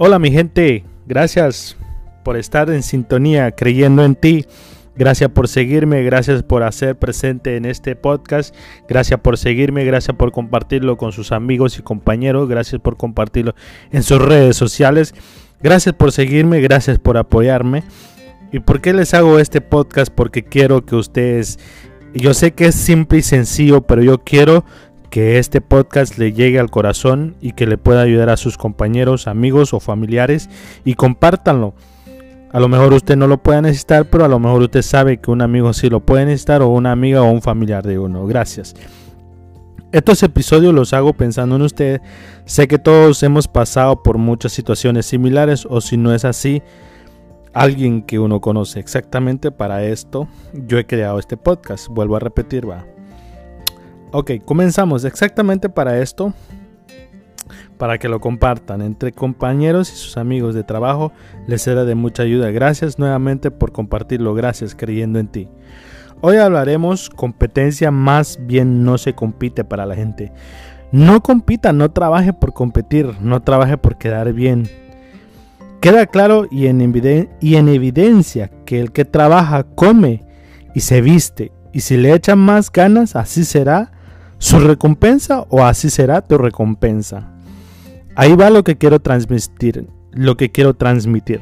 Hola mi gente, gracias por estar en sintonía creyendo en ti. Gracias por seguirme, gracias por hacer presente en este podcast, gracias por seguirme, gracias por compartirlo con sus amigos y compañeros, gracias por compartirlo en sus redes sociales, gracias por seguirme, gracias por apoyarme. ¿Y por qué les hago este podcast? Porque quiero que ustedes, yo sé que es simple y sencillo, pero yo quiero que este podcast le llegue al corazón y que le pueda ayudar a sus compañeros, amigos o familiares y compártanlo. A lo mejor usted no lo puede necesitar, pero a lo mejor usted sabe que un amigo sí lo puede necesitar o una amiga o un familiar de uno. Gracias. Estos episodios los hago pensando en usted. Sé que todos hemos pasado por muchas situaciones similares o si no es así, alguien que uno conoce. Exactamente para esto yo he creado este podcast. Vuelvo a repetir, va. Ok, comenzamos exactamente para esto, para que lo compartan entre compañeros y sus amigos de trabajo, les será de mucha ayuda. Gracias nuevamente por compartirlo, gracias creyendo en ti. Hoy hablaremos competencia, más bien no se compite para la gente. No compita, no trabaje por competir, no trabaje por quedar bien. Queda claro y en, y en evidencia que el que trabaja come y se viste, y si le echan más ganas, así será su recompensa o así será tu recompensa. Ahí va lo que quiero transmitir, lo que quiero transmitir.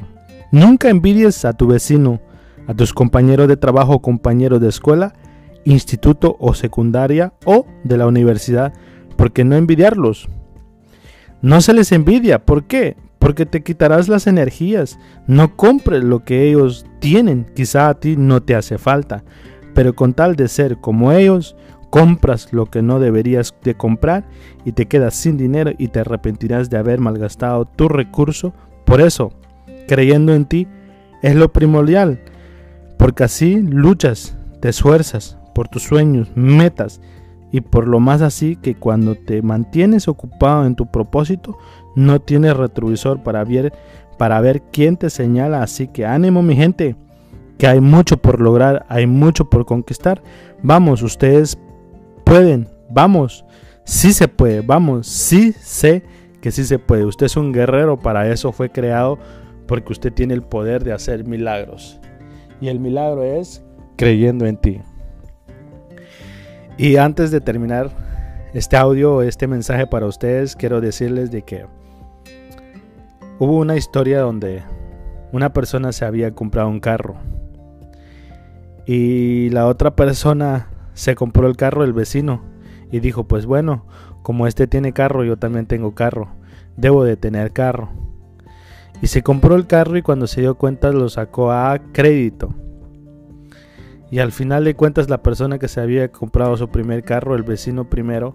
Nunca envidies a tu vecino, a tus compañeros de trabajo o compañeros de escuela, instituto o secundaria o de la universidad, porque no envidiarlos. No se les envidia, ¿por qué? Porque te quitarás las energías. No compres lo que ellos tienen, quizá a ti no te hace falta, pero con tal de ser como ellos, compras lo que no deberías de comprar y te quedas sin dinero y te arrepentirás de haber malgastado tu recurso. Por eso, creyendo en ti es lo primordial, porque así luchas, te esfuerzas por tus sueños, metas y por lo más así que cuando te mantienes ocupado en tu propósito, no tienes retrovisor para ver para ver quién te señala, así que ánimo mi gente, que hay mucho por lograr, hay mucho por conquistar. Vamos, ustedes pueden, vamos, sí se puede, vamos, sí sé que sí se puede. Usted es un guerrero, para eso fue creado, porque usted tiene el poder de hacer milagros. Y el milagro es creyendo en ti. Y antes de terminar este audio, este mensaje para ustedes, quiero decirles de que hubo una historia donde una persona se había comprado un carro y la otra persona se compró el carro del vecino y dijo, pues bueno, como este tiene carro, yo también tengo carro, debo de tener carro. Y se compró el carro y cuando se dio cuenta lo sacó a crédito. Y al final de cuentas la persona que se había comprado su primer carro, el vecino primero,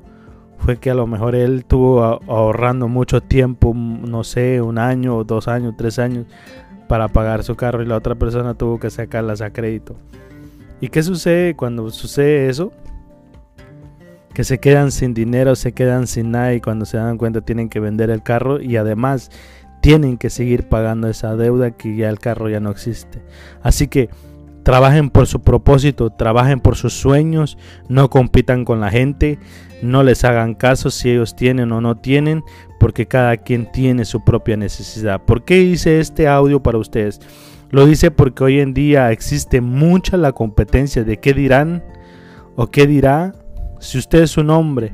fue que a lo mejor él tuvo ahorrando mucho tiempo, no sé, un año, dos años, tres años, para pagar su carro y la otra persona tuvo que sacarlas a crédito. ¿Y qué sucede cuando sucede eso? Que se quedan sin dinero, se quedan sin nada y cuando se dan cuenta tienen que vender el carro y además tienen que seguir pagando esa deuda que ya el carro ya no existe. Así que trabajen por su propósito, trabajen por sus sueños, no compitan con la gente, no les hagan caso si ellos tienen o no tienen, porque cada quien tiene su propia necesidad. ¿Por qué hice este audio para ustedes? Lo dice porque hoy en día existe mucha la competencia de qué dirán o qué dirá si usted es un hombre,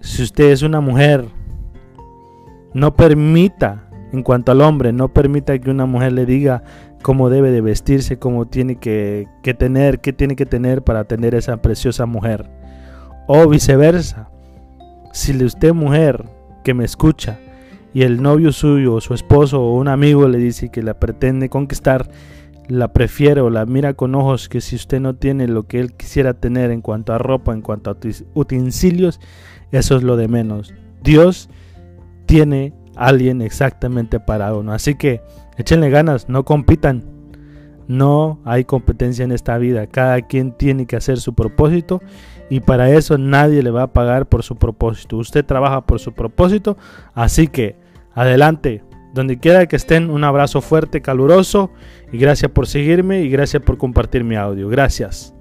si usted es una mujer. No permita, en cuanto al hombre, no permita que una mujer le diga cómo debe de vestirse, cómo tiene que, que tener, qué tiene que tener para tener esa preciosa mujer. O viceversa. Si usted mujer que me escucha, y el novio suyo o su esposo o un amigo le dice que la pretende conquistar, la prefiere o la mira con ojos que si usted no tiene lo que él quisiera tener en cuanto a ropa, en cuanto a utensilios, eso es lo de menos. Dios tiene a alguien exactamente para uno. Así que échenle ganas, no compitan. No hay competencia en esta vida. Cada quien tiene que hacer su propósito y para eso nadie le va a pagar por su propósito. Usted trabaja por su propósito, así que adelante. Donde quiera que estén, un abrazo fuerte, caluroso y gracias por seguirme y gracias por compartir mi audio. Gracias.